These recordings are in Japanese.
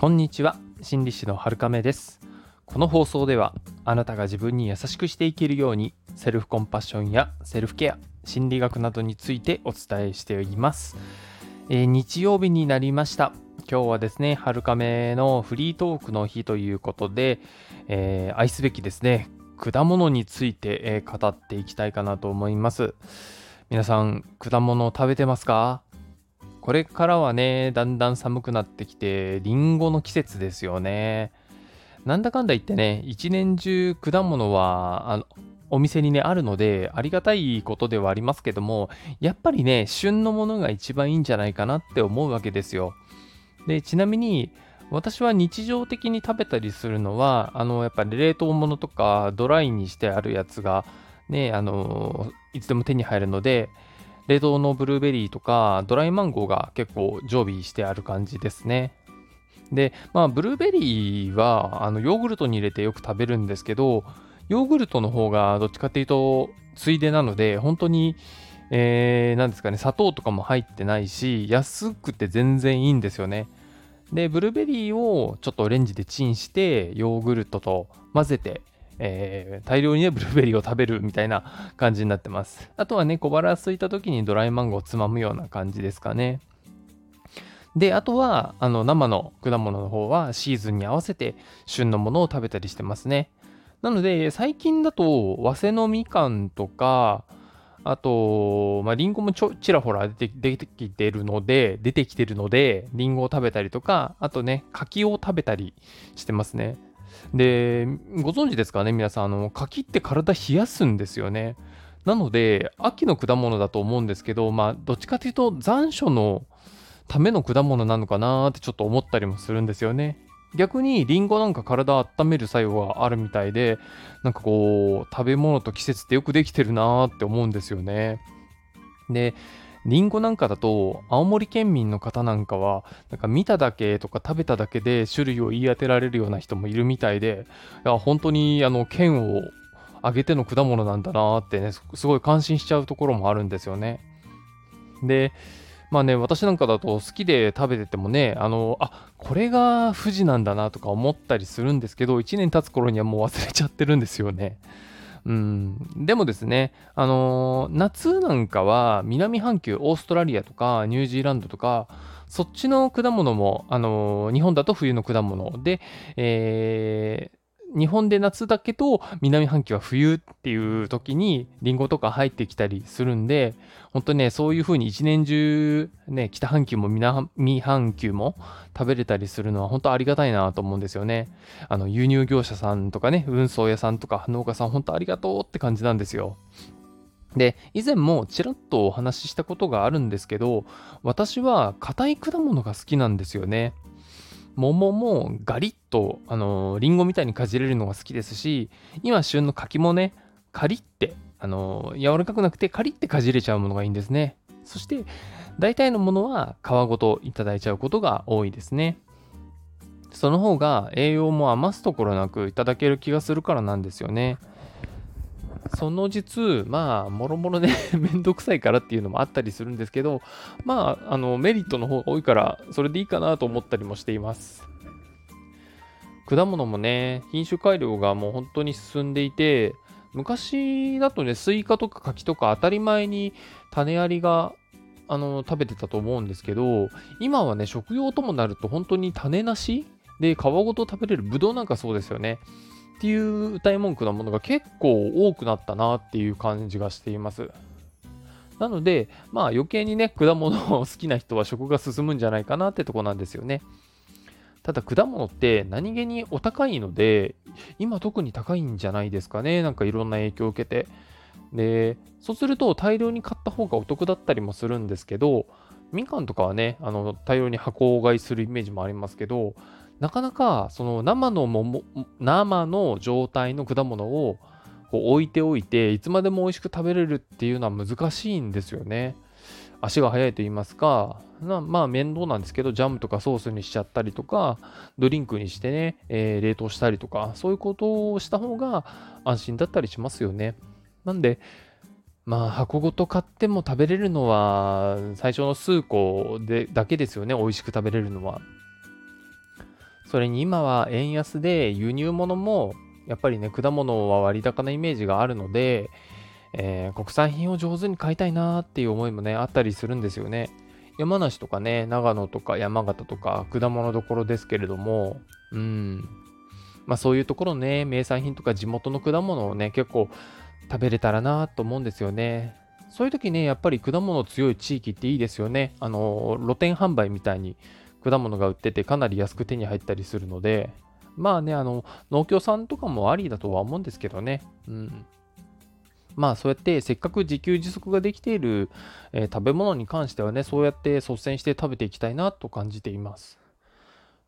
こんにちは心理師の春亀です。この放送ではあなたが自分に優しくしていけるようにセルフコンパッションやセルフケア心理学などについてお伝えしています、えー、日曜日になりました。今日はですね春亀のフリートークの日ということで、えー、愛すべきですね果物について、えー、語っていきたいかなと思います。皆さん果物を食べてますか？これからはね、だんだん寒くなってきて、りんごの季節ですよね。なんだかんだ言ってね、一年中果物は、あの、お店にね、あるので、ありがたいことではありますけども、やっぱりね、旬のものが一番いいんじゃないかなって思うわけですよ。で、ちなみに、私は日常的に食べたりするのは、あの、やっぱり冷凍物とかドライにしてあるやつが、ね、あの、いつでも手に入るので、冷凍のブルーベリーとかドライマンゴーが結構常備してある感じですね。で、まあ、ブルーベリーはあのヨーグルトに入れてよく食べるんですけど、ヨーグルトの方がどっちかっていうと、ついでなので、本当に、えー、ですかね、砂糖とかも入ってないし、安くて全然いいんですよね。で、ブルーベリーをちょっとレンジでチンして、ヨーグルトと混ぜて、えー、大量にね、ブルーベリーを食べるみたいな感じになってます。あとはね、小腹空いた時にドライマンゴーをつまむような感じですかね。で、あとは、あの、生の果物の方はシーズンに合わせて旬のものを食べたりしてますね。なので、最近だと、早生のみかんとか、あと、まあ、リンゴもちょちらほら出て出てきてるので、出てきてるので、リンゴを食べたりとか、あとね、柿を食べたりしてますね。で、ご存知ですかね、皆さん、あの、柿って体冷やすんですよね。なので、秋の果物だと思うんですけど、まあ、どっちかというと残暑のための果物なのかなってちょっと思ったりもするんですよね。逆にリンゴなんか体温める作用があるみたいで、なんかこう、食べ物と季節ってよくできてるなーって思うんですよね。で、リンゴなんかだと、青森県民の方なんかは、なんか見ただけとか食べただけで種類を言い当てられるような人もいるみたいで、いや本当にあの県を挙げての果物なんだなってね、すごい感心しちゃうところもあるんですよね。で、まあね、私なんかだと好きで食べててもね、あの、あ、これが富士なんだなとか思ったりするんですけど、1年経つ頃にはもう忘れちゃってるんですよね。うん、でもですね、あのー、夏なんかは南半球、オーストラリアとかニュージーランドとか、そっちの果物も、あのー、日本だと冬の果物で、え日本で夏だけど南半球は冬っていう時にリンゴとか入ってきたりするんで本当にねそういう風に一年中ね北半球も南半球も食べれたりするのは本当ありがたいなと思うんですよね。あの輸入業者さんとかね運送屋さんとか農家さん本当ありがとうって感じなんですよ。で以前もちらっとお話ししたことがあるんですけど私は硬い果物が好きなんですよね。桃もガリッと、あのー、リンゴみたいにかじれるのが好きですし、今旬の柿もね、カリッて、あの、柔らかくなくてカリッてかじれちゃうものがいいんですね。そして、大体のものは皮ごといただいちゃうことが多いですね。その方が栄養も余すところなくいただける気がするからなんですよね。その実、まあ、もろもろね、めんどくさいからっていうのもあったりするんですけど、まあ、あの、メリットの方が多いから、それでいいかなと思ったりもしています。果物もね、品種改良がもう本当に進んでいて、昔だとね、スイカとか柿とか当たり前に種ありがあの食べてたと思うんですけど、今はね、食用ともなると本当に種なしで皮ごと食べれるブドウなんかそうですよね。っていう謳い文句なものが結構多くなったなっていう感じがしています。なので、まあ余計にね、果物を好きな人は食が進むんじゃないかなってとこなんですよね。ただ果物って何気にお高いので、今特に高いんじゃないですかね。なんかいろんな影響を受けて。で、そうすると大量に買った方がお得だったりもするんですけど、みかんとかはね、あの大量に箱買いするイメージもありますけど、なかなかその生のも生の状態の果物をこう置いておいていつまでも美味しく食べれるっていうのは難しいんですよね。足が速いと言いますか、まあ面倒なんですけど、ジャムとかソースにしちゃったりとか、ドリンクにしてね、えー、冷凍したりとか、そういうことをした方が安心だったりしますよね。なんで、まあ箱ごと買っても食べれるのは最初の数個でだけですよね、美味しく食べれるのは。それに今は円安で輸入物もやっぱりね、果物は割高なイメージがあるので、えー、国産品を上手に買いたいなーっていう思いもね、あったりするんですよね。山梨とかね、長野とか山形とか果物どころですけれども、うん。まあそういうところね、名産品とか地元の果物をね、結構食べれたらなと思うんですよね。そういう時ね、やっぱり果物強い地域っていいですよね。あの、露店販売みたいに果物が売っててかなり安く手に入ったりするので、まあね、あの、農協さんとかもありだとは思うんですけどね。うん。まあそうやってせっかく自給自足ができている、えー、食べ物に関してはね、そうやって率先して食べていきたいなと感じています。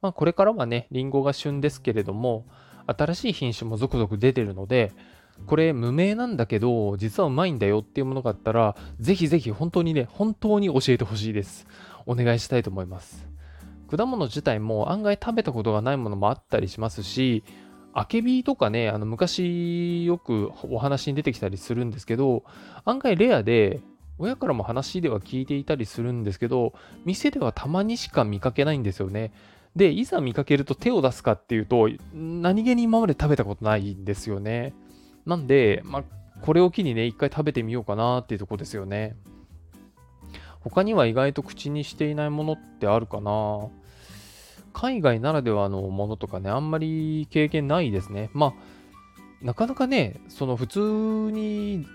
まあこれからはね、りんごが旬ですけれども、新しい品種も続々出てるので、これ無名なんだけど、実はうまいんだよっていうものがあったら、ぜひぜひ本当にね、本当に教えてほしいです。お願いしたいと思います。果物自体も案外食べたことがないものもあったりしますし、アケビとかね、あの昔よくお話に出てきたりするんですけど、案外レアで、親からも話では聞いていたりするんですけど、店ではたまにしか見かけないんですよね。で、いざ見かけると手を出すかっていうと、何気に今まで食べたことないんですよね。なんで、まあ、これを機にね、一回食べてみようかなっていうとこですよね。他には意外と口にしていないものってあるかな海外ならではのものとかね、あんまり経験ないですね。まあ、なかなかね、その普通に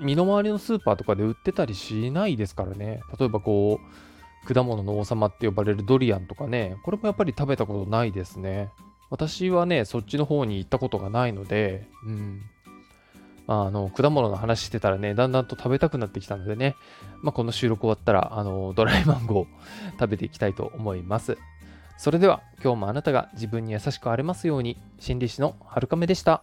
身の回りのスーパーとかで売ってたりしないですからね。例えばこう、果物の王様って呼ばれるドリアンとかね、これもやっぱり食べたことないですね。私はね、そっちの方に行ったことがないので、うん。まあの、果物の話してたらね、だんだんと食べたくなってきたのでね、まあ、この収録終わったら、あの、ドライマンゴー食べていきたいと思います。それでは今日もあなたが自分に優しくあれますように心理師のはるかめでした。